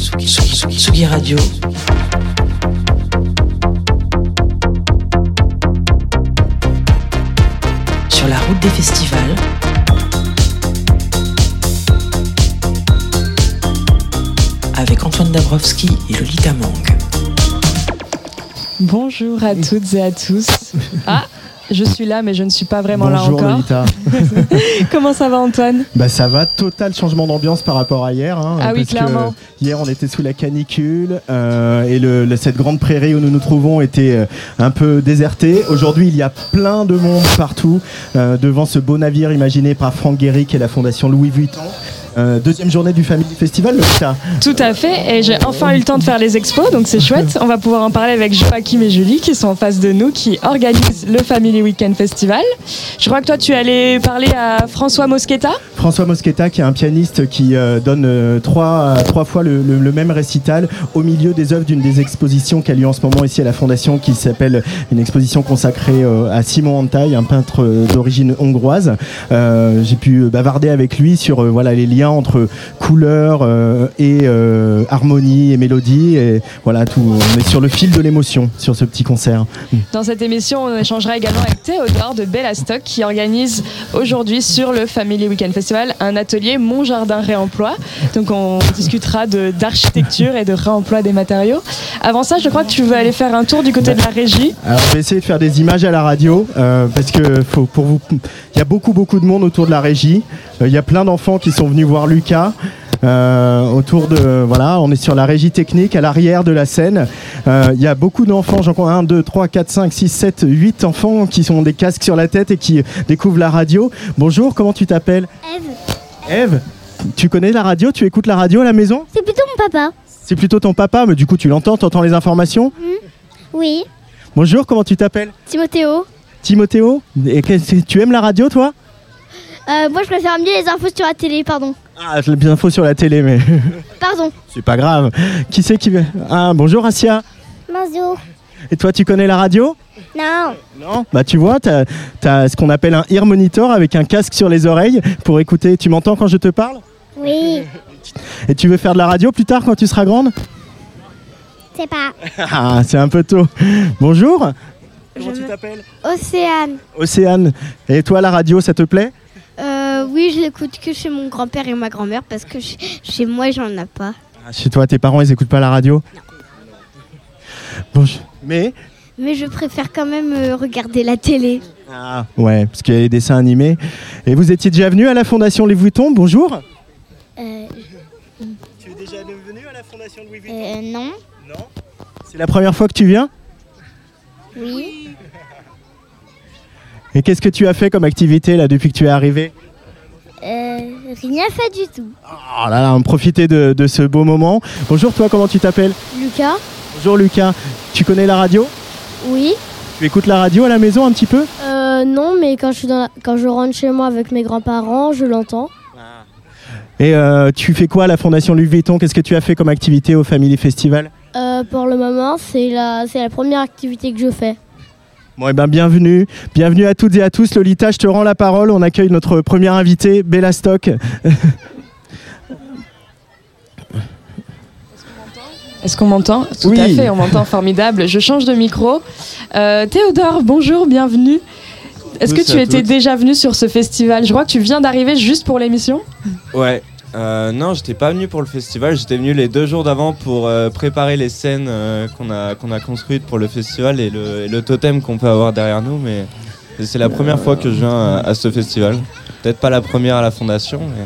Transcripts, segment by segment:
Tsugi, Tsugi, Tsugi Radio. Sur la route des festivals. Avec Antoine Dabrowski et Lolita Mang. Bonjour à toutes et à tous. Ah, je suis là, mais je ne suis pas vraiment là Bonjour encore. Lolita. Comment ça va, Antoine? Bah ça va, total changement d'ambiance par rapport à hier. hein, Ah oui, clairement. hier on était sous la canicule euh, et le, le- cette grande prairie où nous nous trouvons était euh, un peu désertée. Aujourd'hui il y a plein de monde partout euh, devant ce beau navire imaginé par Franck Guéric et la fondation Louis Vuitton. Euh, deuxième journée du Family Festival, Lolita. Tout à fait, et j'ai enfin eu le temps de faire les expos, donc c'est chouette. On va pouvoir en parler avec Joachim et Julie qui sont en face de nous, qui organisent le Family Weekend Festival. Je crois que toi, tu allé parler à François Mosqueta. François Mosqueta, qui est un pianiste qui euh, donne euh, trois, trois fois le, le- le même récital au milieu des œuvres d'une des expositions qui a lieu en ce moment ici à la Fondation, qui s'appelle une exposition consacrée à Simon Antaï, un peintre d'origine hongroise. J'ai pu bavarder avec lui sur voilà les liens entre couleur euh, et euh, harmonie et mélodie. Et voilà, tout, on est sur le fil de l'émotion sur ce petit concert. Dans cette émission, on échangera également avec Théodore de Bellastock qui organise aujourd'hui sur le Family Weekend Festival un atelier Mon Jardin Réemploi. Donc on discutera d'architecture et de réemploi des matériaux. Avant ça, je crois que tu veux aller faire un tour du côté de la régie. Alors, je vais essayer de faire des images à la radio euh, parce que faut, pour vous, il y a beaucoup beaucoup de monde autour de la régie. Euh, Il y a plein d'enfants qui sont venus voir Lucas. euh, autour de voilà, on est sur la régie technique à l'arrière de la scène. Euh, Il y a beaucoup d'enfants, j'en compte 1, 2, 3, 4, 5, 6, 7, 8 enfants qui ont des casques sur la tête et qui découvrent la radio. Bonjour, comment tu t'appelles Eve, Eve, tu connais la radio Tu écoutes la radio à la maison c'est plutôt mon papa. C'est plutôt ton papa, mais du coup tu l'entends, tu entends les informations Oui. Bonjour, comment tu t'appelles Timothéo. Timothéo Et tu aimes la radio toi Euh, moi, je préfère mieux les infos sur la télé, pardon. Ah, j'ai les infos sur la télé, mais Pardon. c'est pas grave. Qui c'est qui veut Ah, bonjour Asia. Bonjour. Et toi, tu connais la radio? Non. Non? Bah, tu vois, t'as as ce qu'on appelle un ear monitor avec un casque sur les oreilles pour écouter. Tu m'entends quand je te parle? Oui. Et tu veux faire de la radio plus tard quand tu seras grande? C'est pas. Ah, c'est un peu tôt. Bonjour. Comment tu t'appelles? Océane. Océane. Et toi, la radio, ça te plaît? Euh, oui, je l'écoute que chez mon grand-père et ma grand-mère parce que chez, chez moi, j'en ai pas. Ah, Chez toi, tes parents, ils écoutent pas la radio Bonjour. Mais Mais je préfère quand même euh, regarder la télé. Ah, ouais, parce qu'il y a les dessins animés. Et vous étiez déjà venu à la Fondation Louis Vuitton Bonjour. Euh, Tu es déjà venu à la Fondation Louis euh, non. Non. C'est la première fois que tu viens Oui. Et qu'est-ce que tu as fait comme activité là depuis que tu es arrivé? Euh, rien fait du tout. Oh là là, on profiter de, de ce beau moment. Bonjour toi, comment tu t'appelles Lucas Bonjour Lucas. Tu connais la radio Oui. Tu écoutes la radio à la maison un petit peu Euh, non, mais quand je, suis dans la- quand je rentre chez moi avec mes grands-parents, je l'entends. Et euh, tu fais quoi à la Fondation Louis Vuitton? Qu'est-ce que tu as fait comme activité au Family Festival? Euh, pour le moment, c'est la, c'est la première activité que je fais. Bon, et ben bienvenue. Bienvenue à toutes et à tous. Lolita, je te rends la parole. On accueille notre première invitée, Bella Stock. Est-ce qu'on m'entend Tout Oui. à fait, on m'entend formidable. Je change de micro. Euh, Théodore, bonjour, bienvenue. Est-ce que tu étais toutes. déjà venu sur ce festival? Je crois que tu viens d'arriver juste pour l'émission. Ouais. Euh, non, j'étais pas venu pour le festival, j'étais venu les deux jours d'avant pour euh, préparer les scènes euh, qu'on a, qu'on a construites pour le festival et le, et le totem qu'on peut avoir derrière nous, mais c'est la première fois que je viens à, à ce festival. Peut-être pas la première à la fondation, mais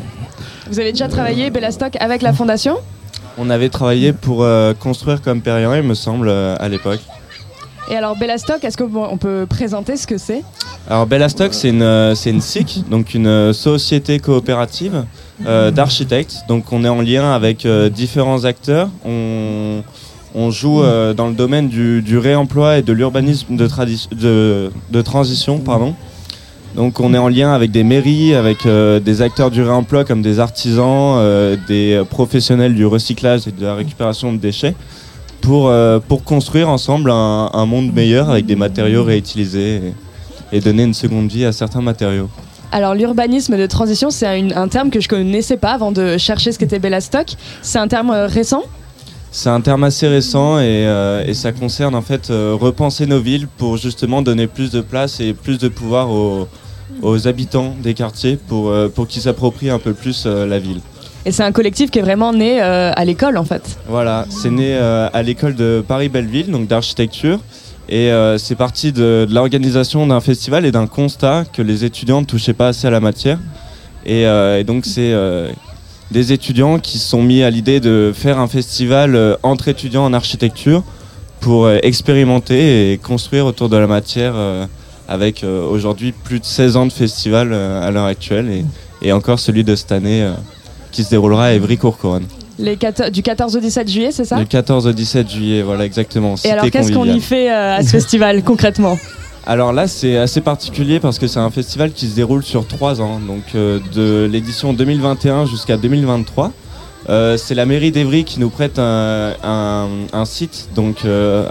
Vous avez déjà travaillé Bellastock avec la fondation? on avait travaillé pour euh, construire comme Perriand, il me semble, à l'époque. Et alors Bellastock, est-ce qu'on peut présenter ce que c'est? Alors Bellastock, c'est une, euh, une SIC, donc une euh, société coopérative euh, d'architectes. Donc on est en lien avec différents acteurs. On, on joue dans le domaine du, du réemploi et de l'urbanisme de, de, de transition. Pardon. Donc on est en lien avec des mairies, avec des acteurs du réemploi comme des artisans, des professionnels du recyclage et de la récupération de déchets pour, euh, pour construire ensemble un, un monde meilleur avec des matériaux réutilisés et, et donner une seconde vie à certains matériaux. Alors l'urbanisme de transition, c'est un, un terme que je connaissais pas avant de chercher ce qu'était Bellastock. C'est un terme euh, récent? C'est un terme assez récent et, euh, et ça concerne en fait euh, repenser nos villes pour justement donner plus de place et plus de pouvoir aux, aux habitants des quartiers pour, pour qu'ils s'approprient un peu plus la ville. Et c'est un collectif qui est vraiment né euh, à l'école en fait. Voilà, c'est né euh, à l'école de Paris-Belleville, donc d'architecture. Et euh, c'est parti de, l'organisation d'un festival et d'un constat que les étudiants ne touchaient pas assez à la matière. Et, donc c'est des étudiants qui se sont mis à l'idée de faire un festival entre étudiants en architecture pour expérimenter et construire autour de la matière avec aujourd'hui plus de 16 ans de festival à l'heure actuelle et, encore celui de cette année qui se déroulera à Évry-Courcouronne. Les 14 du 14 au 17 juillet, c'est ça? Le 14 au 17 juillet, voilà exactement. Et alors qu'est-ce qu'on y fait euh, à ce festival concrètement? Alors là, c'est assez particulier parce que c'est un festival qui se déroule sur trois ans, donc euh, de l'édition 2021 jusqu'à 2023. Euh, c'est la mairie d'Evry qui nous prête un, un- un site donc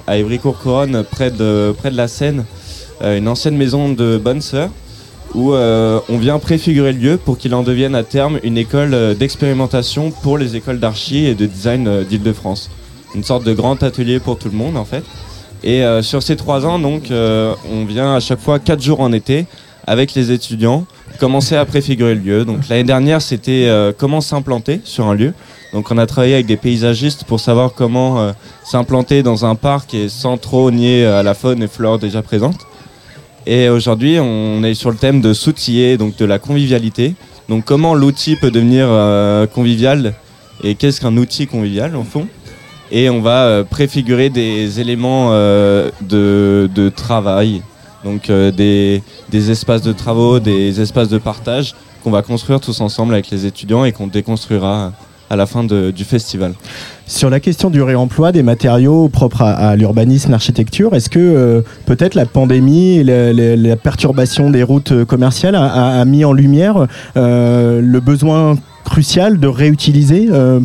à Évry-Courcouronne près de près de la Seine, une ancienne maison de bonne sœur où euh, on vient préfigurer le lieu pour qu'il en devienne à terme une école euh, d'expérimentation pour les écoles d'archi et de design euh, d'Île-de-France. Une sorte de grand atelier pour tout le monde en fait. Et sur ces trois ans, donc, on vient à chaque fois quatre jours en été avec les étudiants commencer à préfigurer le lieu. Donc l'année dernière, c'était comment s'implanter sur un lieu. Donc on a travaillé avec des paysagistes pour savoir comment s'implanter dans un parc et sans trop nier à la faune et flore déjà présentes. Et aujourd'hui, on est sur le thème de s'outiller, donc de la convivialité. Donc comment l'outil peut devenir euh, convivial et qu'est-ce qu'un outil convivial en fond? Et on va euh, préfigurer des éléments euh, de, travail, donc des, des espaces de travaux, des espaces de partage qu'on va construire tous ensemble avec les étudiants et qu'on déconstruira à la fin du festival. Sur la question du réemploi des matériaux propres à, à l'urbanisme, l'architecture, est-ce que euh, peut-être la pandémie et la, perturbation des routes commerciales a mis en lumière euh, le besoin crucial de réutiliser euh,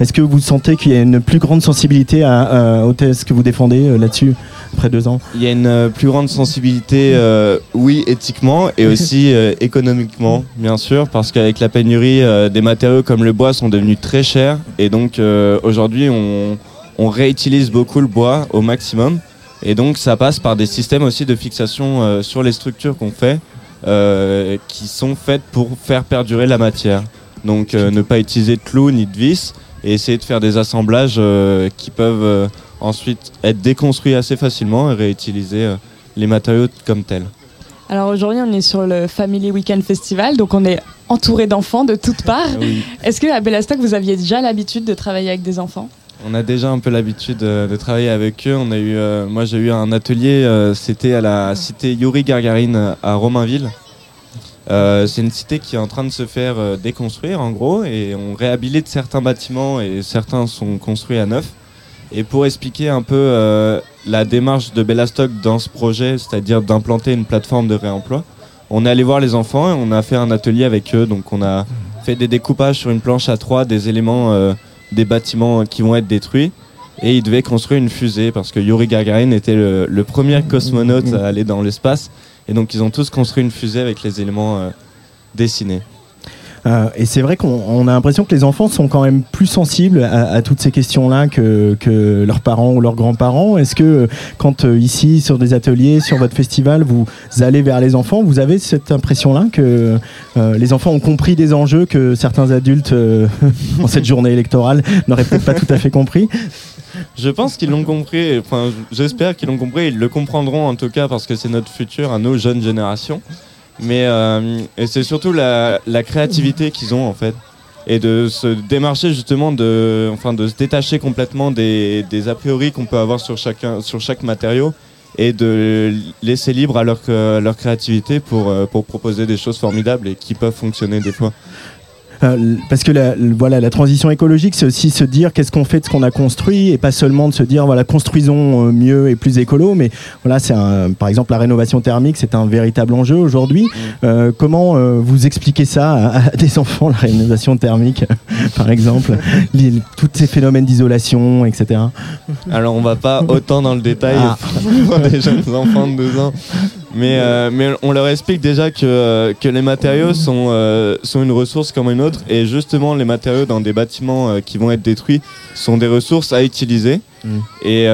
Est-ce que vous sentez qu'il y a une plus grande sensibilité à, à- au thèse que vous défendez euh, là-dessus après deux ans Il y a une euh, plus grande sensibilité, euh, oui, éthiquement et aussi euh, économiquement, bien sûr, parce qu'avec la pénurie, euh, des matériaux comme le bois sont devenus très chers et donc aujourd'hui on, on réutilise beaucoup le bois au maximum et donc ça passe par des systèmes aussi de fixation euh, sur les structures qu'on fait euh, qui sont faites pour faire perdurer la matière. Donc euh, ne pas utiliser de clous ni de vis et essayer de faire des assemblages euh, qui peuvent euh, ensuite être déconstruits assez facilement et réutiliser euh, les matériaux comme tels. Alors aujourd'hui, on est sur le Family Weekend Festival, donc on est entouré d'enfants de toutes parts. Oui. Est-ce que à Bellastock, vous aviez déjà l'habitude de travailler avec des enfants? On a déjà un peu l'habitude de travailler avec eux. On a eu, euh, moi j'ai eu un atelier, euh, c'était à la cité Yuri Gagarin euh, à Romainville. Euh, c'est une cité qui est en train de se faire euh, déconstruire en gros et on réhabilite certains bâtiments et certains sont construits à neuf. Et pour expliquer un peu euh, la démarche de Bellastock dans ce projet, c'est-à-dire d'implanter une plateforme de réemploi, on est allé voir les enfants et on a fait un atelier avec eux. Donc on a fait des découpages sur une planche à trois des éléments des bâtiments qui vont être détruits. Et ils devaient construire une fusée parce que Yuri Gagarin était le premier cosmonaute à aller dans l'espace. Et donc ils ont tous construit une fusée avec les éléments euh, dessinés. Euh, et c'est vrai qu'on on a l'impression que les enfants sont quand même plus sensibles à, toutes ces questions-là que, leurs parents ou leurs grands-parents. Est-ce que euh, quand ici, sur des ateliers, sur votre festival, vous allez vers les enfants, vous avez cette impression-là que les enfants ont compris des enjeux que certains adultes, en cette journée électorale, n'auraient peut-être pas tout à fait compris? Je pense qu'ils l'ont compris, enfin j'espère qu'ils l'ont compris, ils le comprendront en tout cas parce que c'est notre futur à nos jeunes générations. Mais euh, c'est surtout la, créativité qu'ils ont en fait. Et de se démarcher justement, de, enfin, de se détacher complètement des, des a priori qu'on peut avoir sur, chacun, sur chaque matériau et de laisser libre à leur, euh, leur créativité pour, euh, pour proposer des choses formidables et qui peuvent fonctionner des fois. Euh, parce que la, voilà, la transition écologique, c'est aussi se dire qu'est-ce qu'on fait de ce qu'on a construit et pas seulement de se dire voilà construisons euh, mieux et plus écolo, mais voilà c'est un, par exemple la rénovation thermique, c'est un véritable enjeu aujourd'hui. Euh, comment euh, vous expliquez ça à, à des enfants la rénovation thermique, par exemple, les- tous ces phénomènes d'isolation, etc. Alors on va pas autant dans le détail Ah. pour des jeunes enfants de 2 ans. Mais, euh, mais on leur explique déjà que, euh, que les matériaux sont, euh, sont une ressource comme une autre. Et justement, les matériaux dans des bâtiments euh, qui vont être détruits sont des ressources à utiliser. Mm. Et,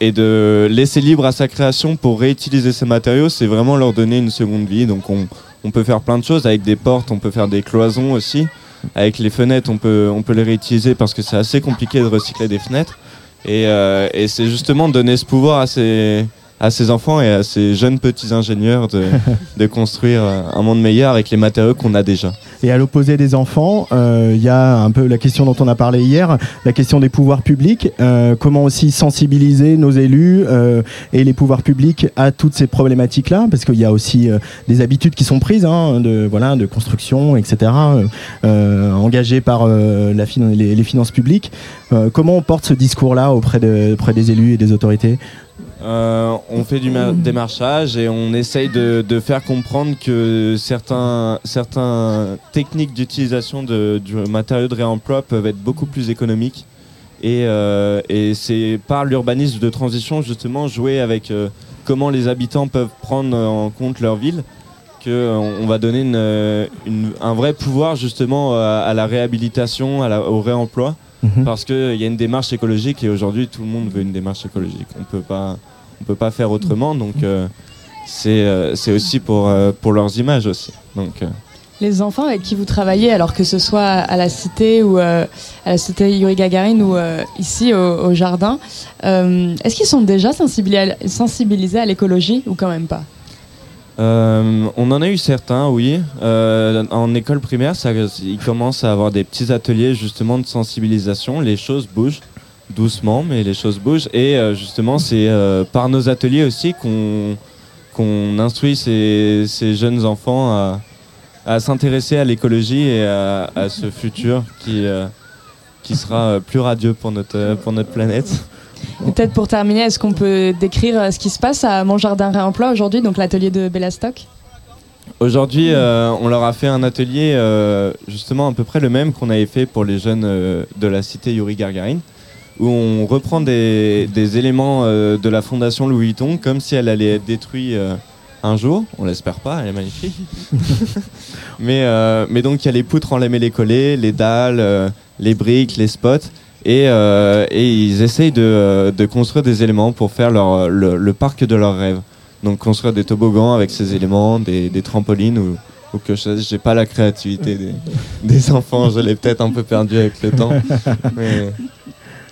et de laisser libre à sa création pour réutiliser ces matériaux, c'est vraiment leur donner une seconde vie. Donc on, on peut faire plein de choses avec des portes, on peut faire des cloisons aussi. Avec les fenêtres, on peut, on peut les réutiliser parce que c'est assez compliqué de recycler des fenêtres. Et, et c'est justement donner ce pouvoir à ces, à ces enfants et à ces jeunes petits ingénieurs de, de construire euh, un monde meilleur avec les matériaux qu'on a déjà. Et à l'opposé des enfants, euh, il y a un peu la question dont on a parlé hier, la question des pouvoirs publics. Euh, comment aussi sensibiliser nos élus euh, et les pouvoirs publics à toutes ces problématiques-là, parce qu'il y a aussi euh, des habitudes qui sont prises, hein, de voilà, de construction, etc., euh, euh, engagées par euh, la fin- les, les finances publiques. Euh, comment on porte ce discours-là auprès, de- auprès des élus et des autorités? Euh, on fait du ma- démarchage et on essaye de, de faire comprendre que certains, certains techniques d'utilisation de- du matériau de réemploi peuvent être beaucoup plus économiques. Et, euh, et c'est par l'urbanisme de transition justement jouer avec euh, comment les habitants peuvent prendre en compte leur ville qu'on on va donner une, une- un vrai pouvoir justement à, à la réhabilitation, à la- au réemploi Mhm. parce qu'il y a une démarche écologique et aujourd'hui tout le monde veut une démarche écologique. On peut pas, on peut pas faire autrement. Donc euh, c'est euh, c'est aussi pour euh, pour leurs images aussi. Donc Les enfants avec qui vous travaillez, alors que ce soit à la cité ou euh, à la cité Yuri Gagarin ou euh, ici au, au jardin, euh, est-ce qu'ils sont déjà sensibilisés à, l'écologie ou quand même pas? On en a eu certains, oui. En école primaire, ça, ils commencent à avoir des petits ateliers justement de sensibilisation. Les choses bougent doucement, mais les choses bougent. Et euh, justement, c'est euh, par nos ateliers aussi qu'on qu'on instruit ces, ces jeunes enfants à, à s'intéresser à l'écologie et à, à ce futur qui, euh, qui sera plus radieux pour notre, pour notre planète. Peut-être pour terminer, est-ce qu'on peut décrire ce qui se passe à Mon Jardin Réemploi aujourd'hui, donc l'atelier de Bellastock? Aujourd'hui, euh, on leur a fait un atelier euh, justement à peu près le même qu'on avait fait pour les jeunes euh, de la cité Yuri Gagarin, où on reprend des, des éléments euh, de la fondation Louis Vuitton comme si elle allait être détruite euh, un jour. On l'espère pas, elle est magnifique. mais, euh, mais donc il y a les poutres en lamellé collé, les dalles, les briques, les spots. Et, et ils essayent de, de construire des éléments pour faire leur, le, le parc de leurs rêves. Donc construire des toboggans avec ces éléments, des, des trampolines ou, ou que je j'ai pas la créativité des, des enfants, je l'ai peut-être un peu perdu avec le temps. Mais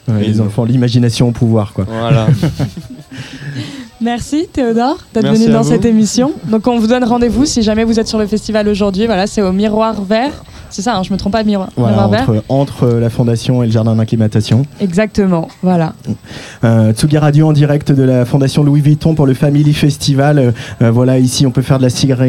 Ouais, Les enfants, l'imagination au pouvoir, quoi. voilà. Merci Théodore d'être venu dans vous. cette émission. Donc on vous donne rendez-vous si jamais vous êtes sur le festival aujourd'hui. Voilà, c'est au Miroir Vert. C'est ça, hein, je me trompe pas de Miroir, Voilà, entre, entre la fondation et le jardin d'acclimatation. Exactement, voilà. Euh, Tsugi Radio en direct de la Fondation Louis Vuitton pour le Family Festival. Euh, euh, voilà, ici on peut faire de la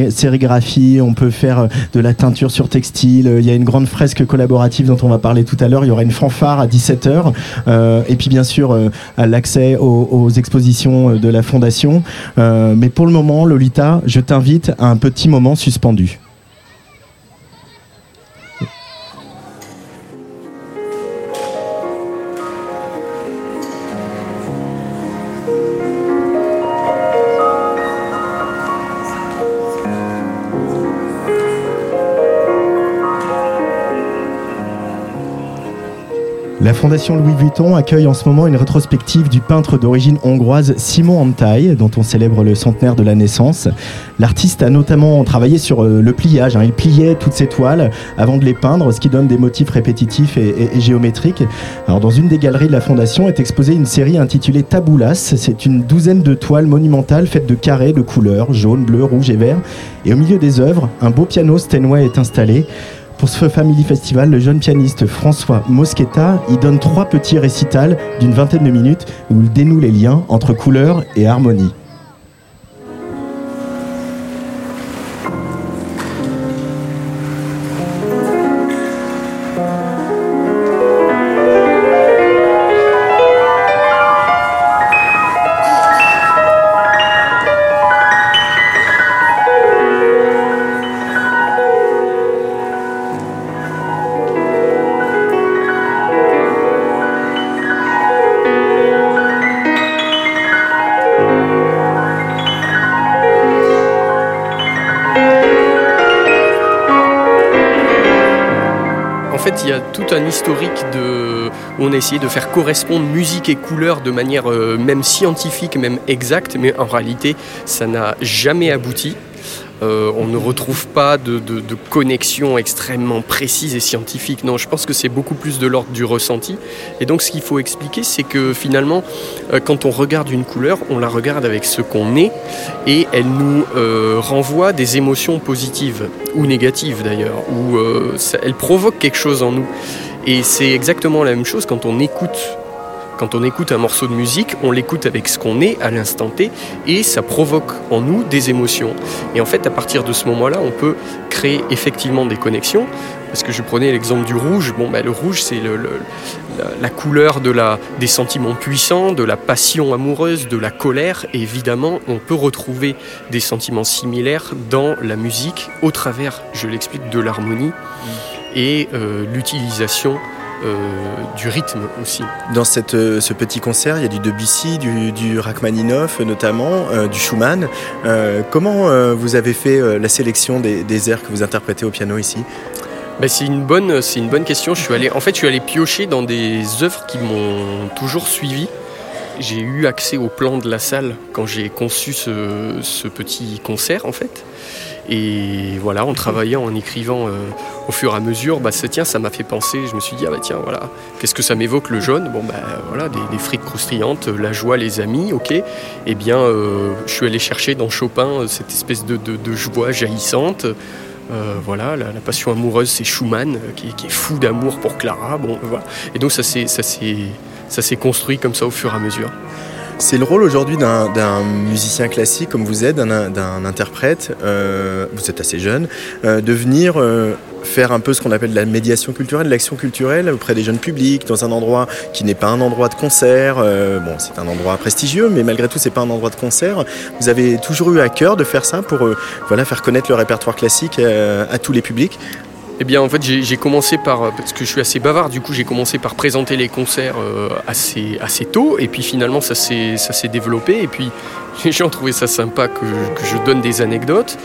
sérigraphie, on peut faire euh, de la teinture sur textile. Euh, Il y a une grande fresque collaborative dont on va parler tout à l'heure. Il y aura une fanfare à 17h. Euh, et puis bien sûr, euh, l'accès aux, aux expositions euh, de la Fondation. Euh, mais pour le moment, Lolita, je t'invite à un petit moment suspendu. La Fondation Louis Vuitton accueille en ce moment une rétrospective du peintre d'origine hongroise Simon Antai, dont on célèbre le centenaire de la naissance. L'artiste a notamment travaillé sur euh, le pliage. hein. Il pliait toutes ses toiles avant de les peindre, ce qui donne des motifs répétitifs et géométriques. Alors, dans une des galeries de la Fondation est exposée une série intitulée Taboulas. C'est une douzaine de toiles monumentales faites de carrés de couleurs jaune, bleu, rouge et vert. Et au milieu des œuvres, un beau piano Steinway est installé. Pour ce Family Festival, le jeune pianiste François Moschetta y donne trois petits récitals d'une vingtaine de minutes où il dénoue les liens entre couleur et harmonie. Il y a tout un historique de, où on a essayé de faire correspondre musique et couleur de manière euh, même scientifique, même exacte, mais en réalité, ça n'a jamais abouti. Euh, on ne retrouve pas de, de, connexion extrêmement précise et scientifique. Non, je pense que c'est beaucoup plus de l'ordre du ressenti. Et donc, ce qu'il faut expliquer, c'est que finalement, euh, quand on regarde une couleur, on la regarde avec ce qu'on est et elle nous euh, renvoie des émotions positives ou négatives d'ailleurs, ou elle provoque quelque chose en nous. Et c'est exactement la même chose quand on écoute quand on écoute un morceau de musique, on l'écoute avec ce qu'on est à l'instant T et ça provoque en nous des émotions. Et en fait, à partir de ce moment-là, on peut créer effectivement des connexions. Parce que je prenais l'exemple du rouge. Bon, ben, le rouge, c'est la, couleur des sentiments puissants, de la passion amoureuse, de la colère. Et évidemment, on peut retrouver des sentiments similaires dans la musique au travers, je l'explique, de l'harmonie et euh, l'utilisation du rythme aussi. Dans cette, euh, ce petit concert, il y a du Debussy, du, du Rachmaninoff notamment, euh, du Schumann. Euh, comment vous avez fait la sélection des, des, airs que vous interprétez au piano ici? Ben, c'est une bonne, c'est une bonne question. Je suis allé, en fait, je suis allé piocher dans des œuvres qui m'ont toujours suivi. J'ai eu accès au plan de la salle quand j'ai conçu ce, petit concert, en fait. Et voilà, en travaillant, en écrivant euh, au fur et à mesure, bah, tiens, ça m'a fait penser. Je me suis dit, ah bah tiens, voilà, qu'est-ce que ça m'évoque le jaune? Bon, bah voilà, des, frites croustillantes, la joie, les amis, ok. Eh bien, euh, je suis allé chercher dans Chopin cette espèce de, joie jaillissante. Euh, voilà, la, passion amoureuse, c'est Schumann qui, est fou d'amour pour Clara. Bon. Et donc ça s'est, ça s'est, construit comme ça au fur et à mesure. C'est le rôle aujourd'hui d'un musicien classique comme vous êtes, d'un interprète, euh, vous êtes assez jeune, euh, de venir euh, faire un peu ce qu'on appelle de la médiation culturelle, l'action culturelle auprès des jeunes publics, dans un endroit qui n'est pas un endroit de concert. Bon, c'est un endroit prestigieux, mais malgré tout, c'est pas un endroit de concert. Vous avez toujours eu à cœur de faire ça pour voilà, faire connaître le répertoire classique à tous les publics eh bien, en fait, j'ai commencé par, parce que je suis assez bavard, du coup, j'ai commencé par présenter les concerts euh, assez, tôt, et puis finalement, ça s'est développé, et puis les gens trouvaient ça sympa que, je donne des anecdotes.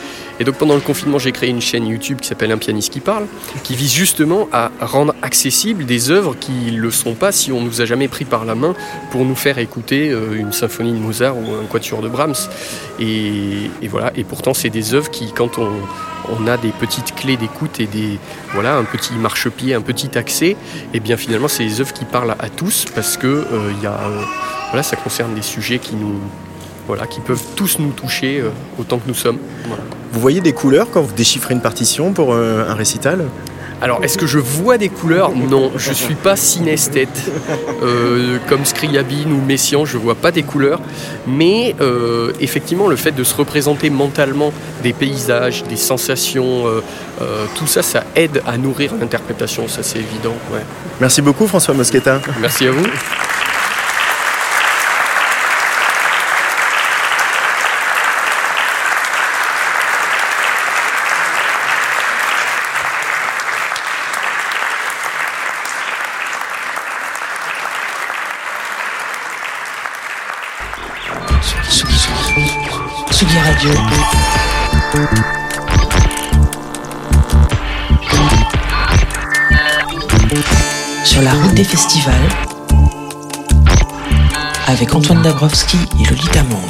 Et donc, pendant le confinement, j'ai créé une chaîne YouTube qui s'appelle Un pianiste qui parle, qui vise justement à rendre accessibles des œuvres qui ne le sont pas si on nous a jamais pris par la main pour nous faire écouter euh, une symphonie de Mozart ou un quatuor de Brahms. Et, voilà, et pourtant, c'est des œuvres qui, quand on on a des petites clés d'écoute et des voilà un petit marchepied, un petit accès, et eh bien finalement c'est des œuvres qui parlent à tous parce que euh, y a, euh, voilà, ça concerne des sujets qui nous voilà, qui peuvent tous nous toucher euh, autant que nous sommes. Voilà. Vous voyez des couleurs quand vous déchiffrez une partition pour euh, un récital? Alors, est-ce que je vois des couleurs? Non, je ne suis pas synesthète. Euh, comme Scriabine ou Messiaen, je ne vois pas des couleurs. Mais euh, effectivement, le fait de se représenter mentalement des paysages, des sensations, euh, tout ça, ça aide à nourrir l'interprétation, ça c'est évident. Ouais. Merci beaucoup François Mosqueta. Merci à vous. Dabrowski et Lolita Monde.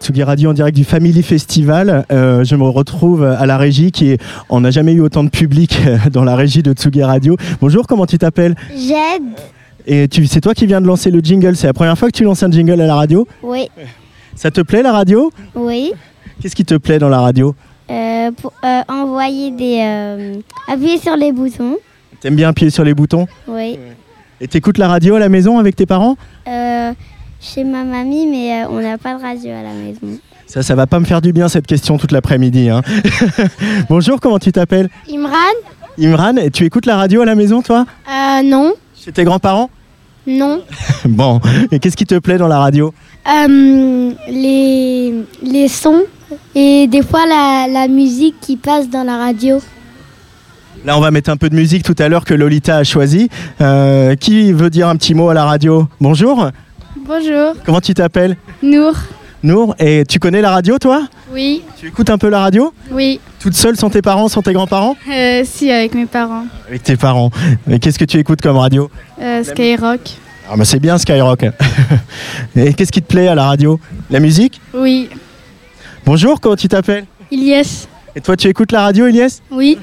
Tsugi Radio en direct du Family Festival. Euh, je me retrouve à la régie qui est, on n'a jamais eu autant de public dans la régie de Tsugi Radio. Bonjour, comment tu t'appelles? Jed. Et c'est toi qui viens de lancer le jingle. C'est la première fois que tu lances un jingle à la radio? Oui. Ça te plaît la radio? Oui. Qu'est-ce qui te plaît dans la radio? Euh, Pour euh, envoyer des. Euh, appuyer sur les boutons. T'aimes bien appuyer sur les boutons? Oui. Et t'écoutes la radio à la maison avec tes parents euh, Chez ma mamie, mais on n'a pas de radio à la maison. Ça, ça va pas me faire du bien cette question toute l'après-midi. Hein. Bonjour, comment tu t'appelles Imran. Imran, et tu écoutes la radio à la maison, toi Euh, non. Chez tes grands-parents Non. bon, et qu'est-ce qui te plaît dans la radio euh, les, les sons et des fois la, la musique qui passe dans la radio. Là, on va mettre un peu de musique tout à l'heure que Lolita a choisi. Euh, qui veut dire un petit mot à la radio? Bonjour. Bonjour. Comment tu t'appelles? Nour. Nour. Et tu connais la radio, toi? Oui. Tu écoutes un peu la radio? Oui. Toute seule sans tes parents, sans tes grands-parents? Euh, si, avec mes parents. Avec tes parents. Et qu'est-ce que tu écoutes comme radio? Euh, Skyrock. Ah bah c'est bien Skyrock. Et qu'est-ce qui te plaît à la radio? La musique? Oui. Bonjour, comment tu t'appelles? Ilyes. Et toi tu écoutes la radio Elias Oui.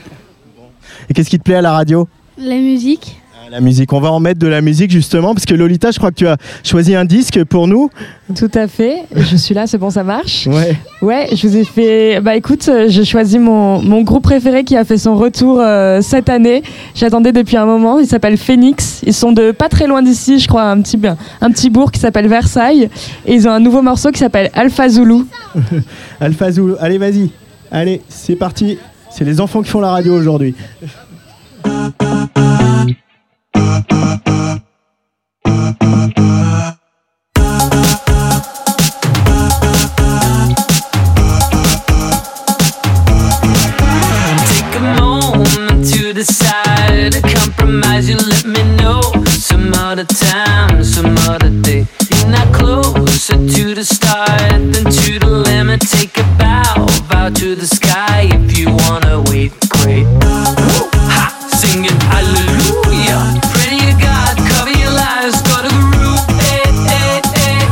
Et qu'est-ce qui te plaît à la radio La musique. La musique, on va en mettre de la musique justement, parce que Lolita, je crois que tu as choisi un disque pour nous. Tout à fait. Je suis là, c'est bon, ça marche. Ouais. Ouais, je vous ai fait. Bah écoute, euh, j'ai choisi mon, mon groupe préféré qui a fait son retour euh, cette année. J'attendais depuis un moment. Il s'appelle Phoenix. Ils sont de pas très loin d'ici, je crois, un petit, un petit bourg qui s'appelle Versailles. Et ils ont un nouveau morceau qui s'appelle Alpha Zulu. Alpha Zulu, allez vas-y. Allez, c'est parti. C'est les enfants qui font la radio aujourd'hui. Take a decide to compromise. You let me know some other time, some other day. Not closer to the start than to the limit. Take a bow, bow to the sky if you wanna wait. Great. Ha! Singing hallelujah. Pretty God, cover your lies, go to the roof. Eh, eh, eh.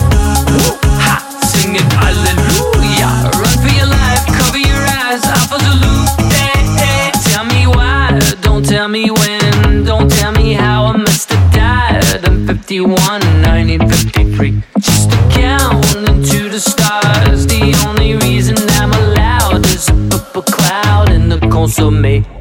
Ha! Singing hallelujah. Run for your life, cover your eyes. Alpha Zulu. Eh, eh. Tell me why, don't tell me when. Don't tell me how I must have died. I'm 51, 1953. Just a count into the stars. The only reason the consomme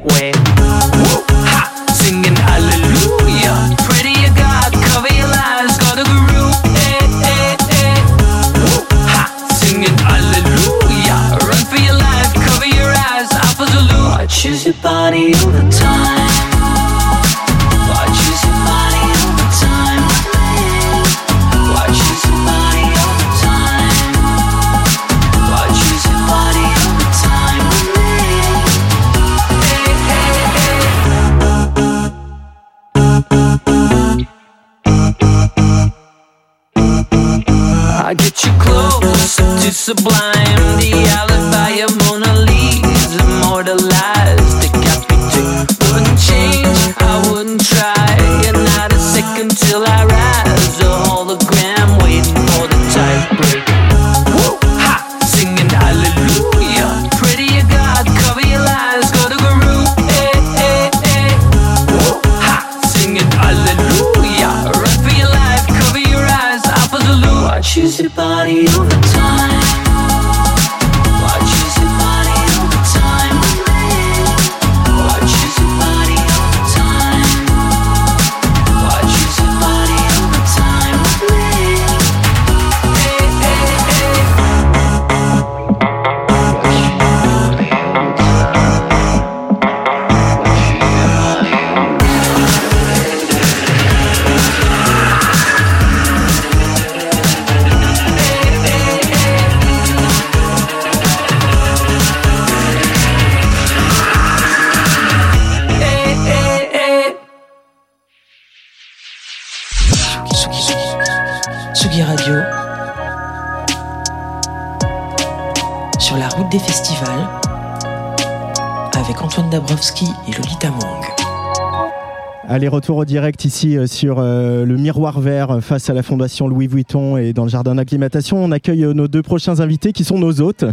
Allez, retour au direct ici euh, sur euh, le miroir vert euh, face à la Fondation Louis Vuitton et dans le jardin d'acclimatation. On accueille nos deux prochains invités qui sont nos hôtes.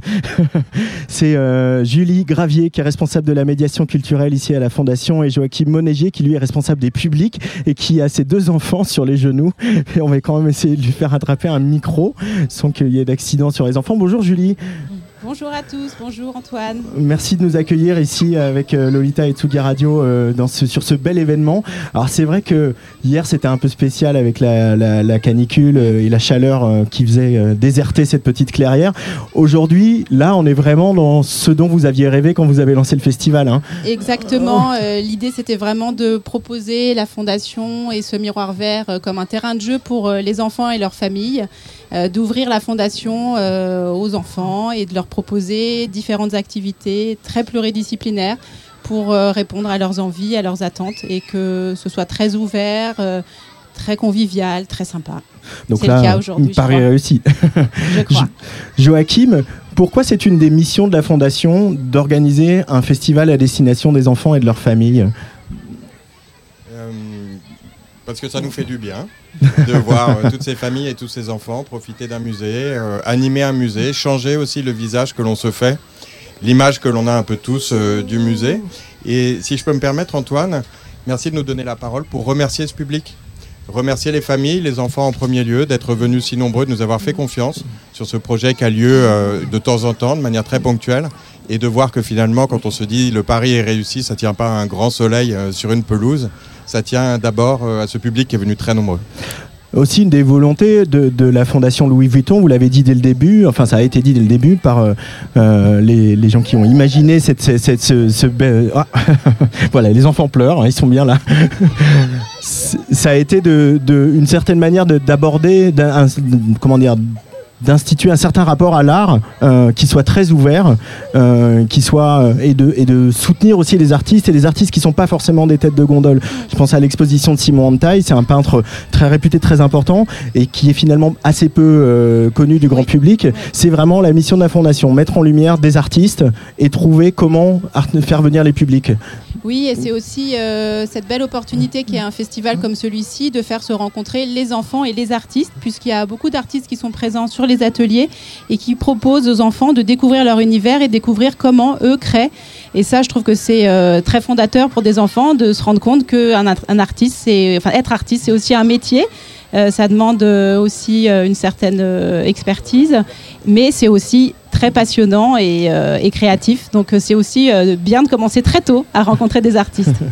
C'est Julie Gravier qui est responsable de la médiation culturelle ici à la Fondation et Joachim Monégier qui lui est responsable des publics et qui a ses deux enfants sur les genoux. Et on va quand même essayer de lui faire attraper un micro sans qu'il y ait d'accident sur les enfants. Bonjour Julie. Bonjour à tous, bonjour Antoine. Merci de nous accueillir ici avec euh, Lolita et Tsugi Radio euh, dans ce, sur ce bel événement. Alors c'est vrai que hier c'était un peu spécial avec la, la- la canicule euh, et la chaleur qui faisait déserter cette petite clairière. Aujourd'hui, là, on est vraiment dans ce dont vous aviez rêvé quand vous avez lancé le festival. hein. Exactement, euh, l'idée c'était vraiment de proposer la fondation et ce miroir vert comme un terrain de jeu pour les enfants et leurs familles, d'ouvrir la fondation euh, aux enfants et de leur proposer différentes activités très pluridisciplinaires pour euh, répondre à leurs envies, à leurs attentes et que ce soit très ouvert. euh, très convivial, très sympa. Donc C'est le là, cas aujourd'hui, Paris réussi. Je crois. Joachim, pourquoi c'est une des missions de la Fondation d'organiser un festival à destination des enfants et de leurs familles? Euh, parce que ça nous fait du bien de voir euh, toutes ces familles et tous ces enfants profiter d'un musée, euh, animer un musée, changer aussi le visage que l'on se fait, l'image que l'on a un peu tous euh, du musée. Et si je peux me permettre, Antoine, merci de nous donner la parole pour remercier ce public. Remercier les familles, les enfants en premier lieu, d'être venus si nombreux, de nous avoir fait confiance sur ce projet qui a lieu de temps en temps, de manière très ponctuelle, et de voir que finalement, quand on se dit le pari est réussi, ça tient pas à un grand soleil sur une pelouse, ça tient d'abord euh, à ce public qui est venu très nombreux. Aussi une des volontés de, la Fondation Louis Vuitton, vous l'avez dit dès le début, enfin ça a été dit dès le début par euh, euh, les, gens qui ont imaginé cette, cette- ce, ah, voilà, les enfants pleurent, hein, ils sont bien là. Ça a été de, une certaine manière de- d'aborder, comment dire, d'instituer un certain rapport à l'art euh, qui soit très ouvert, euh, qui soit euh, et de soutenir aussi les artistes et les artistes qui sont pas forcément des têtes de gondole. Je pense à l'exposition de Simon Antaille, c'est un peintre très réputé, très important et qui est finalement assez peu connu du grand public. C'est vraiment la mission de la fondation, mettre en lumière des artistes et trouver comment faire venir les publics. Oui, et c'est aussi cette belle opportunité qui est un festival comme celui-ci de faire se rencontrer les enfants et les artistes, puisqu'il y a beaucoup d'artistes qui sont présents sur les ateliers et qui proposent aux enfants de découvrir leur univers et découvrir comment eux créent. Et ça, je trouve que c'est euh, très fondateur pour des enfants de se rendre compte qu'un art- un artiste, c'est, enfin, être artiste, c'est aussi un métier. Euh, ça demande euh, aussi une certaine expertise, mais c'est aussi très passionnant et, euh, et créatif. Donc euh, c'est aussi euh, bien de commencer très tôt à rencontrer des artistes.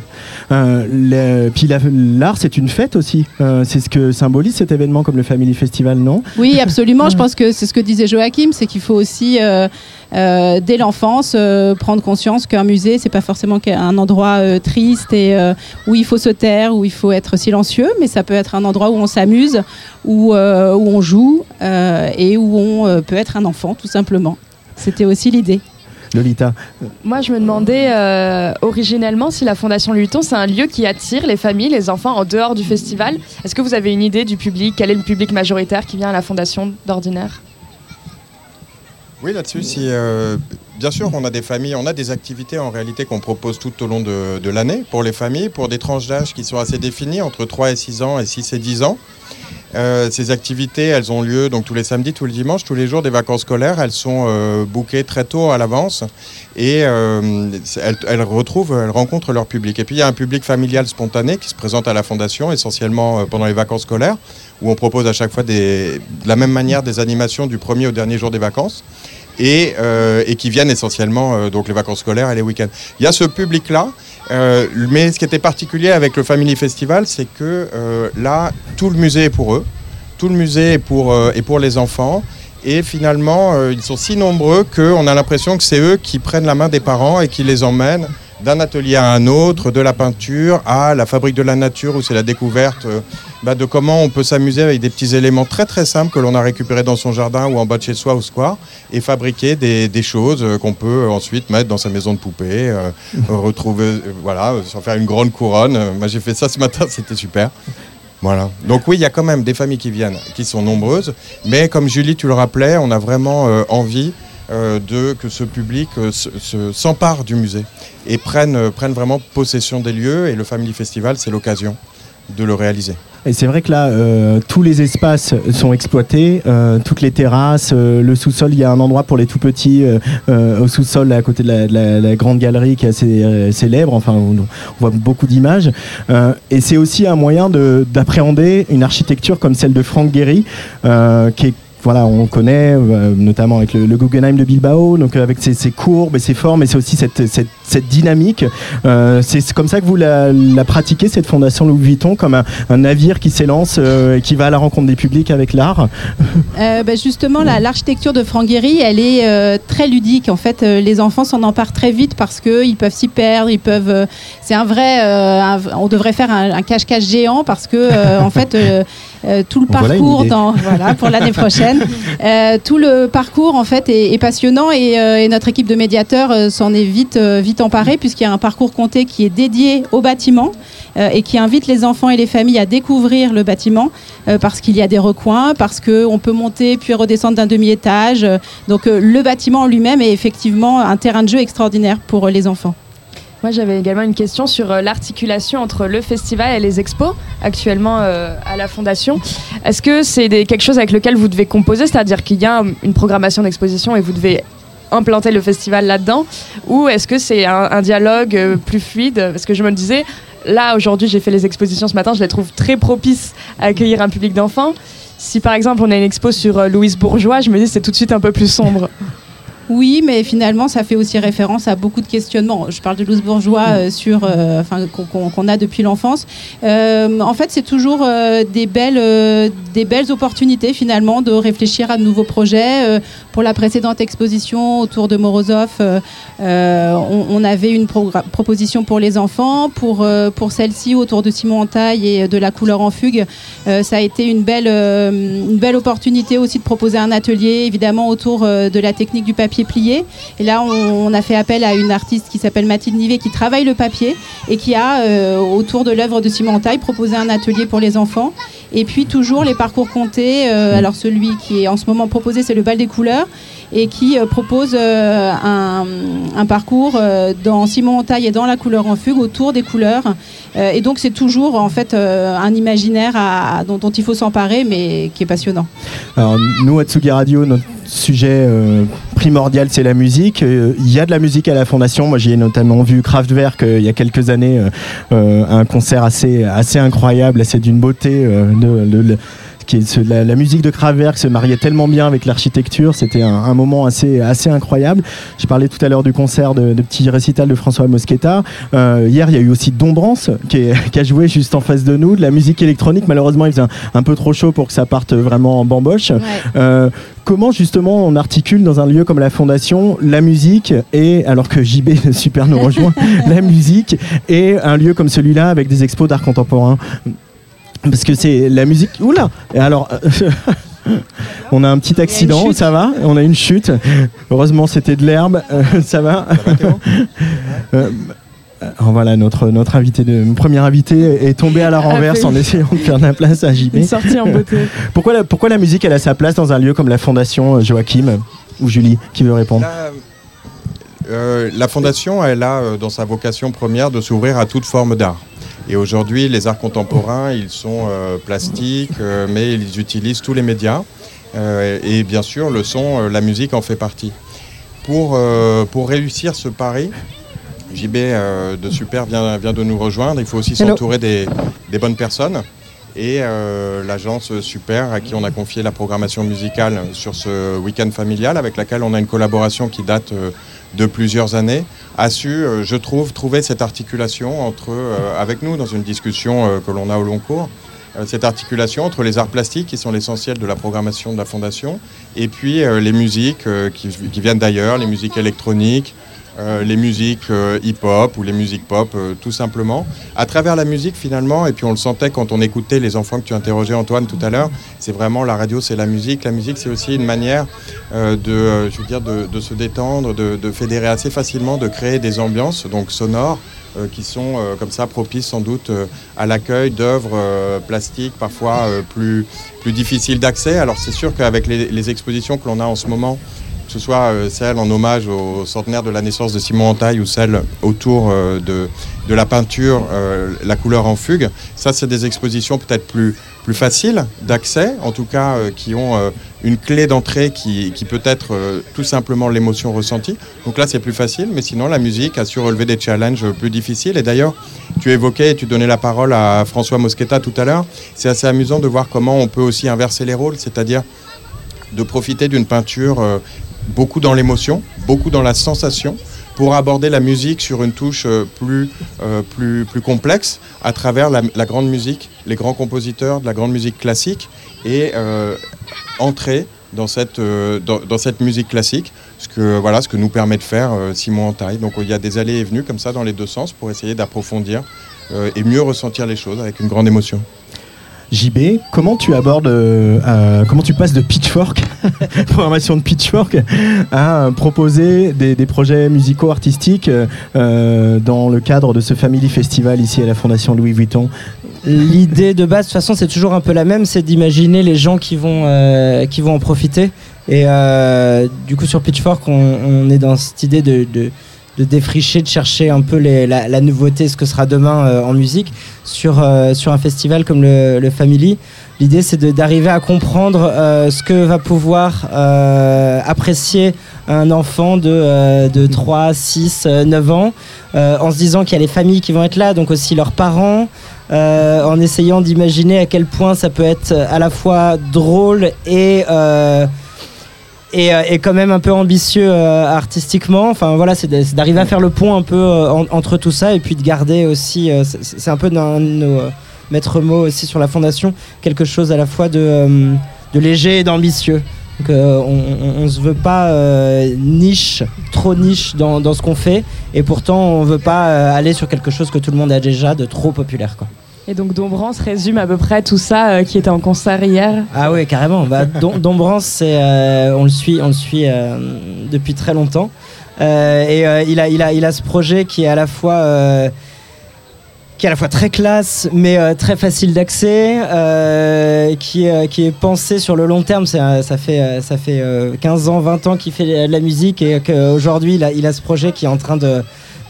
Euh, puis la- l'art, c'est une fête aussi. C'est ce que symbolise cet événement comme le Family Festival, non? Oui, absolument. Je pense que c'est ce que disait Joachim, c'est qu'il faut aussi, euh, dès l'enfance, euh, prendre conscience qu'un musée, c'est pas forcément un endroit euh, triste et euh, où il faut se taire, où il faut être silencieux, mais ça peut être un endroit où on s'amuse, où, euh, où on joue euh, et où on euh, peut être un enfant, tout simplement. C'était aussi l'idée. Lolita. Moi, je me demandais euh, originellement si la Fondation Louis Vuitton, c'est un lieu qui attire les familles, les enfants en dehors du festival. Est-ce que vous avez une idée du public? Quel est le public majoritaire qui vient à la Fondation d'ordinaire? Oui, là-dessus, si, euh, bien sûr, on a des familles, on a des activités en réalité qu'on propose tout au long de, l'année pour les familles, pour des tranches d'âge qui sont assez définies, entre 3 et 6 ans et 6 et 10 ans. Euh, ces activités, elles ont lieu donc tous les samedis, tous les dimanches, tous les jours des vacances scolaires. Elles sont euh, bookées très tôt à l'avance et euh, retrouvent, elles rencontrent leur public. Et puis il y a un public familial spontané qui se présente à la fondation essentiellement pendant les vacances scolaires, où on propose à chaque fois de la même manière des animations du premier au dernier jour des vacances. Et, euh, qui viennent essentiellement euh, donc les vacances scolaires et les week-ends. Il y a ce public-là, euh, mais ce qui était particulier avec le Family Festival, c'est que là, tout le musée est pour eux, tout le musée est pour, est pour les enfants, et finalement, ils sont si nombreux qu'on a l'impression que c'est eux qui prennent la main des parents et qui les emmènent d'un atelier à un autre, de la peinture à la fabrique de la nature, où c'est la découverte euh, bah, de comment on peut s'amuser avec des petits éléments très très simples que l'on a récupérés dans son jardin ou en bas de chez soi au square, et fabriquer des, des choses euh, qu'on peut ensuite mettre dans sa maison de poupée, euh, retrouver, euh, voilà, s'en faire une grande couronne. Moi j'ai fait ça ce matin, c'était super. Voilà. Donc oui, il y a quand même des familles qui viennent, qui sont nombreuses, mais comme Julie, tu le rappelais, on a vraiment euh, envie de que ce public euh, se- se- s'empare du musée et prenne, euh, prenne vraiment possession des lieux. Et le Family Festival, c'est l'occasion de le réaliser. Et c'est vrai que là, euh, tous les espaces sont exploités, euh, toutes les terrasses, euh, le sous-sol. Il y a un endroit pour les tout petits euh, euh, au sous-sol, à côté de la, de la- la grande galerie qui est assez euh, célèbre. Enfin, on, on voit beaucoup d'images. Euh, et c'est aussi un moyen de- d'appréhender une architecture comme celle de Franck euh, qui voilà, on connaît euh, notamment avec le, Guggenheim de Bilbao, donc euh, avec ses, courbes et ses formes, et c'est aussi cette, dynamique. Euh, c'est comme ça que vous la, pratiquez, cette fondation Louis Vuitton, comme un, navire qui s'élance et qui va à la rencontre des publics avec l'art? Bah, justement, la- l'architecture de Franck Gehry, elle est très ludique. En fait, les enfants s'en emparent très vite parce qu'ils peuvent s'y perdre. Ils peuvent. c'est un vrai. on devrait faire un, cache-cache géant parce que, en fait, euh, tout le Voilà parcours dans voilà pour l'année prochaine, euh, tout le parcours en fait est, est passionnant et, euh, et notre équipe de médiateurs s'en est vite vite emparée puisqu'il y a un parcours compté qui est dédié au bâtiment et qui invite les enfants et les familles à découvrir le bâtiment parce qu'il y a des recoins, parce qu'on peut monter puis redescendre d'un demi-étage. Donc le bâtiment en lui-même est effectivement un terrain de jeu extraordinaire pour les enfants. Moi, j'avais également une question sur euh, l'articulation entre le festival et les expos actuellement euh, à la Fondation. Est-ce que c'est quelque chose avec lequel vous devez composer, c'est-à-dire qu'il y a une programmation d'exposition et vous devez implanter le festival là-dedans? Ou est-ce que c'est un, dialogue euh, plus fluide? Parce que je me disais, là, aujourd'hui, j'ai fait les expositions ce matin, je les trouve très propices à accueillir un public d'enfants. Si par exemple on a une expo sur Louise Bourgeois, je me dis c'est tout de suite un peu plus sombre. Oui, mais finalement, ça fait aussi référence à beaucoup de questionnements. Je parle de Louise Bourgeois euh, sur, euh, enfin, qu'on- a depuis l'enfance. Euh, en fait, c'est toujours des belles, des belles opportunités finalement de réfléchir à de nouveaux projets. Pour la précédente exposition autour de Morozov, on, avait une proposition pour les enfants. Pour pour celle-ci autour de Simon Entaille et de la couleur en fugue, ça a été une belle, une belle opportunité aussi de proposer un atelier, évidemment autour de la technique du papier plié. Et là, on, a fait appel à une artiste qui s'appelle Mathilde Nivet qui travaille le papier et qui a, euh, autour de l'œuvre de Simon Taille, proposé un atelier pour les enfants. Et puis toujours les parcours comptés. euh, alors celui qui est en ce moment proposé, c'est le bal des couleurs et qui euh, propose un, parcours dans Simon Taille et dans la couleur en fugue autour des couleurs. Et donc c'est toujours en fait un imaginaire dont, il faut s'emparer, mais qui est passionnant. Alors, nous, à Tsugi Radio, notre sujet euh, primordial, c'est la musique. Euh, Il y a de la musique à la Fondation. Moi, j'y ai notamment vu Kraftwerk il y a quelques années, euh, un concert assez, incroyable, assez d'une beauté. Qui est ce- la, la musique de Kraftwerk se mariait tellement bien avec l'architecture, c'était un, un moment assez, assez incroyable. J'ai parlé tout à l'heure du concert de, de petit récital de François Mosqueta. Euh, hier, il y a eu aussi Dombrance qui, est- qui a joué juste en face de nous, de la musique électronique. Malheureusement, il faisait un, un peu trop chaud pour que ça parte vraiment en bamboche. Euh, comment justement on articule dans un lieu comme la Fondation la musique et, alors que JB Super nous rejoint, la musique et un lieu comme celui-là avec des expos d'art contemporain? Parce que c'est la musique. Oula Et alors. On a un petit accident, ça va On a une chute. Heureusement, c'était de l'herbe. Euh, ça va Euh, euh, voilà, notre, notre invité de, premier invité est tombé à la renverse en essayant de faire de la place à JB. Une sortie en beauté. Pourquoi la, pourquoi la musique elle a sa place dans un lieu comme la Fondation euh, Joachim ou Julie qui veut répondre La, euh, la fondation, elle a euh, dans sa vocation première de s'ouvrir à toute forme d'art. Et aujourd'hui, les arts contemporains, ils sont euh, plastiques, euh, mais ils utilisent tous les médias. Euh, et bien sûr, le son, la musique en fait partie. Pour, pour réussir ce pari, JB de Super vient, vient de nous rejoindre. Il faut aussi s'entourer des, des bonnes personnes. Et euh, l'agence Super, à qui on a confié la programmation musicale sur ce week-end familial, avec laquelle on a une collaboration qui date euh, de plusieurs années, a su, euh, je trouve, trouver cette articulation entre, avec nous dans une discussion que l'on a au long cours, cette articulation entre les arts plastiques qui sont l'essentiel de la programmation de la Fondation et puis les musiques qui viennent d'ailleurs, les musiques électroniques, euh, les musiques euh, hip-hop ou les musiques pop, euh, tout simplement. À travers la musique, finalement, et puis on le sentait quand on écoutait les enfants que tu interrogeais, Antoine, tout à l'heure, c'est vraiment la radio, c'est la musique. La musique, c'est aussi une manière de, se détendre, de, fédérer assez facilement, de créer des ambiances donc sonores qui sont comme ça propices sans doute à l'accueil d'œuvres plastiques parfois plus, difficiles d'accès. Alors c'est sûr qu'avec les, les expositions que l'on a en ce moment, ce soit euh, celle en hommage au centenaire de la naissance de Simon Entaille ou celle autour euh, de, de la peinture, euh, la couleur en fugue, ça c'est des expositions peut-être plus, plus faciles d'accès, en tout cas qui ont une clé d'entrée qui, qui peut être tout simplement l'émotion ressentie. Donc là c'est plus facile, mais sinon la musique a su relever des challenges plus difficiles. Et d'ailleurs, tu évoquais et tu donnais la parole à François Mosqueta tout à l'heure, c'est assez amusant de voir comment on peut aussi inverser les rôles, c'est-à-dire de profiter d'une peinture beaucoup dans l'émotion, beaucoup dans la sensation, pour aborder la musique sur une touche euh, plus, euh, plus, plus complexe à travers la, grande musique, les grands compositeurs de la grande musique classique et euh, entrer dans cette, dans, cette musique classique, ce que, voilà, ce que nous permet de faire Simon Entaille. Donc il y a des allées et venues comme ça dans les deux sens pour essayer d'approfondir et mieux ressentir les choses avec une grande émotion. JB, comment tu abordes, euh, euh, comment tu passes de Pitchfork, programmation de Pitchfork, à proposer des, projets musicaux artistiques euh, dans le cadre de ce Family Festival ici à la Fondation Louis Vuitton? L'idée de base, de toute façon, c'est toujours un peu la même, c'est d'imaginer les gens qui vont, en profiter. Et du coup, sur Pitchfork, on, est dans cette idée de, de défricher, de chercher un peu la, nouveauté, ce que sera demain euh, en musique. Sur, euh, sur un festival comme le, Family, l'idée, c'est d'arriver à comprendre euh, ce que va pouvoir apprécier un enfant de, de 3, 6, euh, 9 ans, en se disant qu'il y a les familles qui vont être là, donc aussi leurs parents, en essayant d'imaginer à quel point ça peut être à la fois drôle et, et, euh, et quand même un peu ambitieux euh, artistiquement. Enfin voilà, c'est d'arriver à faire le pont un peu euh, en- entre tout ça et puis de garder aussi, c'est un peu d'un de nos maîtres mots aussi sur la fondation, quelque chose à la fois de, léger et d'ambitieux. On, on se veut pas niche, trop niche dans, dans ce qu'on fait, et pourtant on veut pas aller sur quelque chose que tout le monde a déjà de trop populaire. Quoi. Et donc Dombrance résume à peu près tout ça euh, qui était en concert hier. Ah oui, carrément. Bah, Dom- Dombrance, c'est, euh, on le suit, on le suit euh, depuis très longtemps. Euh, et euh, il, a, il, a, il a ce projet qui est à la fois, euh, qui est à la fois très classe, mais euh, très facile d'accès, euh, qui, est, qui est pensé sur le long terme. Euh, ça fait, euh, ça fait euh, 15 ans, 20 ans qu'il fait de la musique et qu'aujourd'hui, il a, il a ce projet qui est en train de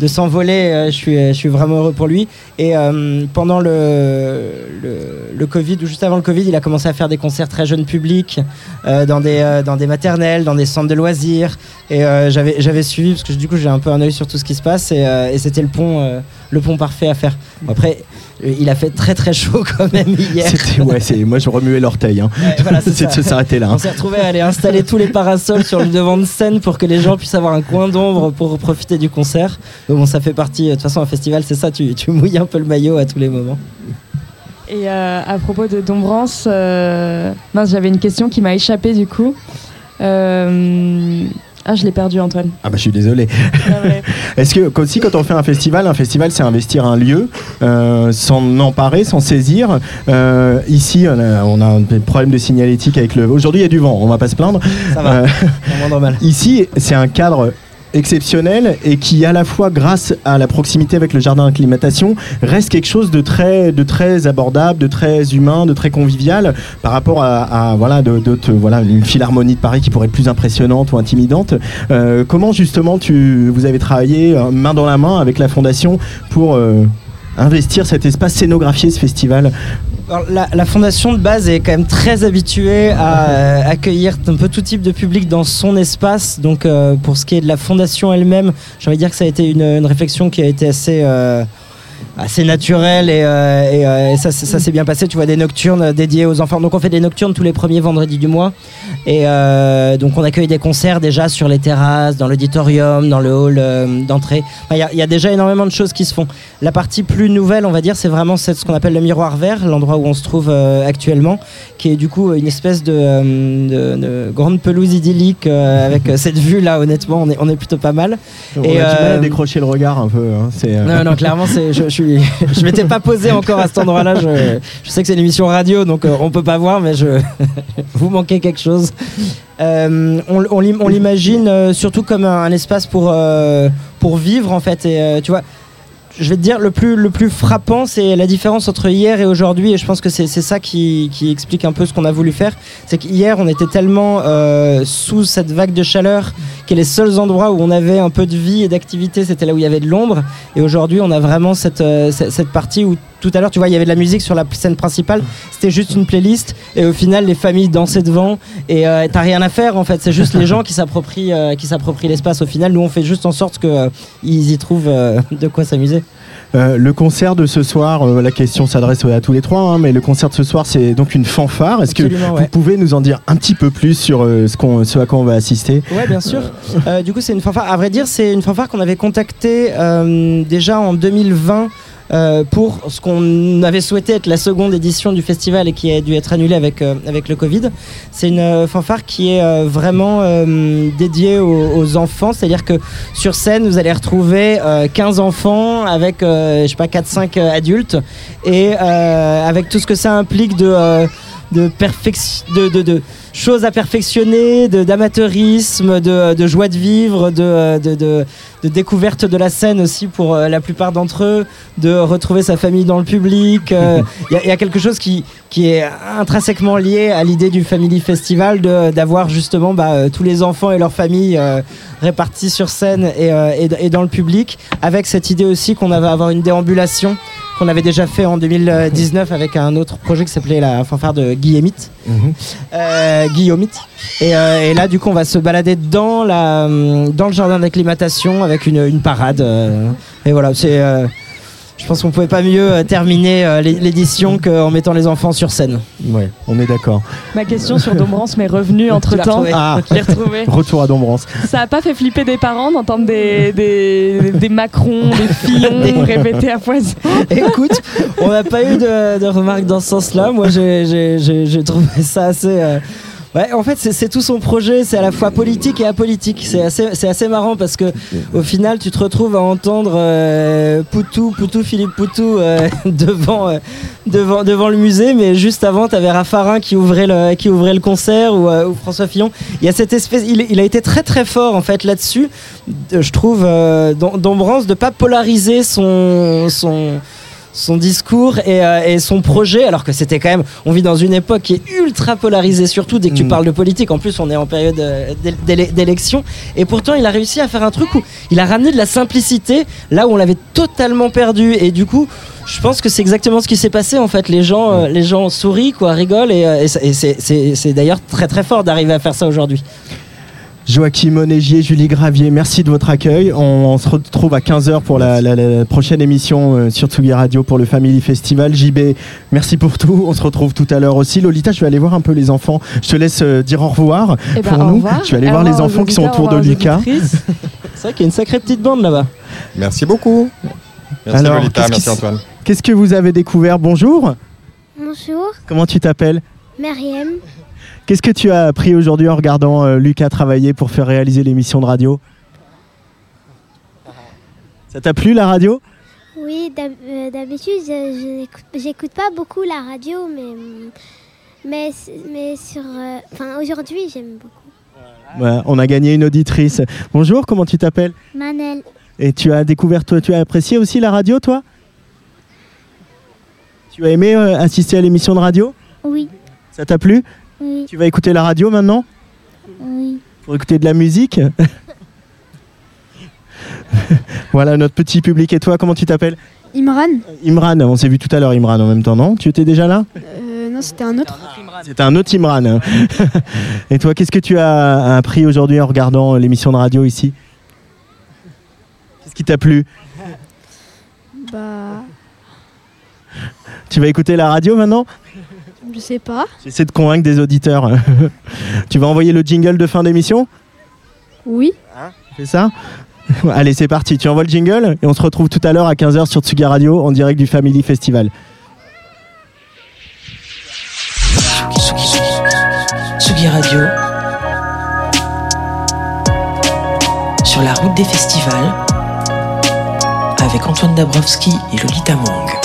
de s'envoler. Euh, Je suis, je suis vraiment heureux pour lui. Et euh, pendant le, le, le Covid, ou juste avant le Covid, il a commencé à faire des concerts très jeunes publics, euh, dans, des, dans des maternelles, dans des centres de loisirs. Et j'avais j'avais suivi, parce que du coup, j'ai un peu un œil sur tout ce qui se passe. Et, et c'était le pont, le pont parfait à faire. Après, il a fait très très chaud quand même hier. C'était- ouais, c'est- moi je remuais l'orteil. Hein. voilà, c'est de s'arrêter là. hein. On s'est retrouvé à aller installer tous les parasols sur le devant de scène pour que les gens puissent avoir un coin d'ombre pour profiter du concert. Bon, ça fait partie. De toute façon, un festival, c'est ça. Tu, tu mouilles un peu le maillot à tous les moments. Et euh, à propos de Dombrance, euh, mince, j'avais une question qui m'a échappé du coup. Euh, Ah, je l'ai perdu, Antoine. Ah bah je suis désolé. Est-ce que aussi quand on fait un festival, un festival c'est investir un lieu, euh, s'en emparer, s'en saisir. Euh, ici on a, on a un problème de signalétique avec le. Aujourd'hui il y a du vent, on va pas se plaindre. Ça va, Euh, mal. Ici c'est un cadre exceptionnel et qui à la fois grâce à la proximité avec le jardin d'acclimatation reste quelque chose de très de très abordable de très humain de très convivial par rapport à, voilà d'autres voilà une philharmonie de Paris qui pourrait être plus impressionnante ou intimidante. Euh, comment justement tu vous avez travaillé euh, main dans la main avec la fondation pour euh, investir cet espace scénographier ce festival? La, la fondation de base est quand même très habituée à euh, accueillir un peu tout type de public dans son espace. Donc euh, pour ce qui est de la fondation elle-même, j'ai envie de dire que ça a été une, une réflexion qui a été assez... assez naturelle et, euh, et, euh, et ça, ça s'est bien passé. Tu vois des nocturnes dédiées aux enfants. Donc on fait des nocturnes tous les premiers vendredis du mois. Et euh, donc on accueille des concerts déjà sur les terrasses dans l'auditorium dans le hall euh, d'entrée. Enfin, il y a- il y, a déjà énormément de choses qui se font. La partie plus nouvelle on va dire c'est vraiment cette- ce qu'on appelle le miroir vert l'endroit où on se trouve actuellement qui est du coup une espèce de, de- de grande pelouse idyllique avec cette vue là honnêtement on est, on est plutôt pas mal. On a du mal à décrocher le regard un peu hein, non, non, clairement, c'est, suis, je m'étais pas posé encore à cet endroit-là. Je, je sais que c'est une émission radio, donc euh, on peut pas voir, mais je, vous manquez quelque chose. Euh, on on l'im- on l'imagine euh, surtout comme un, espace pour, pour vivre, en fait. Et tu vois, je vais te dire, le plus, le plus frappant, c'est la différence entre hier et aujourd'hui. Et je pense que c'est ça qui, qui explique un peu ce qu'on a voulu faire. C'est qu'hier, on était tellement euh, sous cette vague de chaleur que les seuls endroits où on avait un peu de vie et d'activité, c'était là où il y avait de l'ombre. Et aujourd'hui, on a vraiment cette, euh, cette partie où tout à l'heure, tu vois, il y avait de la musique sur la scène principale. C'était juste une playlist. Et au final, les familles dansaient devant. Et euh, t'as rien à faire, en fait. C'est juste les gens qui s'approprient euh, qui s'approprient l'espace. Au final, nous, on fait juste en sorte qu'ils y trouvent euh, de quoi s'amuser. Euh, le concert de ce soir, euh, la question s'adresse à tous les trois, hein, mais le concert de ce soir, c'est donc une fanfare. Est-ce que vous ouais. pouvez nous en dire un petit peu plus sur euh, ce, qu'on, ce à quoi on va assister? Ouais, bien sûr. Euh, du coup, c'est une fanfare. À vrai dire, c'est une fanfare qu'on avait contactée euh, déjà en 2020. Euh, pour ce qu'on avait souhaité être la seconde édition du festival et qui a dû être annulée avec, euh, avec le Covid. C'est une euh, fanfare qui est vraiment dédiée aux, enfants, c'est-à-dire que sur scène, vous allez retrouver euh, 15 enfants avec, je sais pas, 4-5 adultes et avec tout ce que ça implique de... de, de, de choses à perfectionner, de- d'amateurisme, de, de joie de vivre, de, de, de, de découverte de la scène aussi pour euh, la plupart d'entre eux, de retrouver sa famille dans le public. euh, Il y, a- il y a quelque chose qui, qui est intrinsèquement lié à l'idée du Family Festival, de- d'avoir justement bah, euh, tous les enfants et leurs familles euh, répartis sur scène et, euh, et, et dans le public, avec cette idée aussi qu'on va avoir une déambulation qu'on avait déjà fait en 2019 avec un autre projet qui s'appelait la fanfare de Guillemite. Euh, Guillaumite. Et, euh, et là, du coup, on va se balader dans, la, dans le jardin d'acclimatation avec une, une parade. euh, et voilà, c'est. Je pense qu'on pouvait pas mieux euh, terminer euh, l'é- l'édition qu'en mettant les enfants sur scène. Ouais, on est d'accord. Ma question sur Dombrance m'est revenue entre temps. Ah. Je l'ai retrouvée. Retour à Dombrance. Ça a pas fait flipper des parents d'entendre des, des, des Macron, des Fillon répéter à foison. Écoute, on n'a pas eu de, de remarques dans ce sens-là. Moi, j'ai- j'ai j'ai- j'ai trouvé ça assez. euh, Ouais, en fait, c'est tout son projet. C'est à la fois politique et apolitique. C'est assez, c'est assez marrant parce que au final, tu te retrouves à entendre euh, Poutou, Poutou, Philippe Poutou euh, devant, euh, devant, devant le musée, mais juste avant, tu avais Raffarin qui ouvrait le, qui ouvrait le concert ou, euh, ou François Fillon. Il y a cette espèce, il, il a été très très fort en fait là-dessus. Euh, Je trouve euh, d'Ambrance de pas polariser son, son son discours et, euh, et son projet, alors que c'était quand même, on vit dans une époque qui est ultra polarisée, surtout dès que tu Mm. parles de politique. En plus, on est en période euh, d'élection, et pourtant, il a réussi à faire un truc où il a ramené de la simplicité là où on l'avait totalement perdu. Et du coup, je pense que c'est exactement ce qui s'est passé. En fait, les gens, euh, les gens sourient, quoi, rigolent, et, c'est d'ailleurs très très fort d'arriver à faire ça aujourd'hui. Joachim Onégier, Julie Gravier, merci de votre accueil. On, on se retrouve à 15h pour la, la- la prochaine émission euh, sur Tsugi Radio pour le Family Festival. JB, merci pour tout. On se retrouve tout à l'heure aussi. Lolita, je vais aller voir un peu les enfants. Je te laisse euh, dire au revoir Eh ben, pour nous. revoir. Je vais aller Au voir les enfants qui sont autour de Lucas. C'est vrai qu'il y a une sacrée petite bande là-bas. Merci beaucoup. Merci Alors, Lolita, qu'est-ce merci Antoine. Qu'est-ce que vous avez découvert? Bonjour. Bonjour, Comment tu t'appelles? Myriam. Qu'est-ce que tu as appris aujourd'hui en regardant euh, Lucas travailler pour faire réaliser l'émission de radio? Ça t'a plu la radio? Oui, euh, d'habitude, je- je n'écoute- j'écoute pas beaucoup la radio, mais, mais, mais sur. euh, aujourd'hui, j'aime beaucoup. On a gagné une auditrice. Bonjour, comment tu t'appelles? Manel. Et tu as découvert, toi, tu as apprécié aussi la radio, toi? Tu as aimé euh, assister à l'émission de radio? Oui, Ça t'a plu? Oui, Tu vas écouter la radio maintenant oui. Pour écouter de la musique Voilà notre petit public. Et toi, comment tu t'appelles Imran Imran, on s'est vu tout à l'heure, Imran, en même temps, non Tu étais déjà là Euh, Non, c'était un autre. C'était un autre Imran. Et toi, qu'est-ce que tu as appris aujourd'hui en regardant l'émission de radio ici Qu'est-ce qui t'a plu Bah, Tu vas écouter la radio maintenant je sais pas. J'essaie de convaincre des auditeurs. tu vas envoyer le jingle de fin d'émission Oui. C'est ça Allez, c'est parti. Tu envoies le jingle et on se retrouve tout à l'heure à 15h sur Tsugi Radio en direct du Family Festival. Tsugi Radio. Sur la route des festivals. Avec Antoine Dabrowski et Lolita Mang.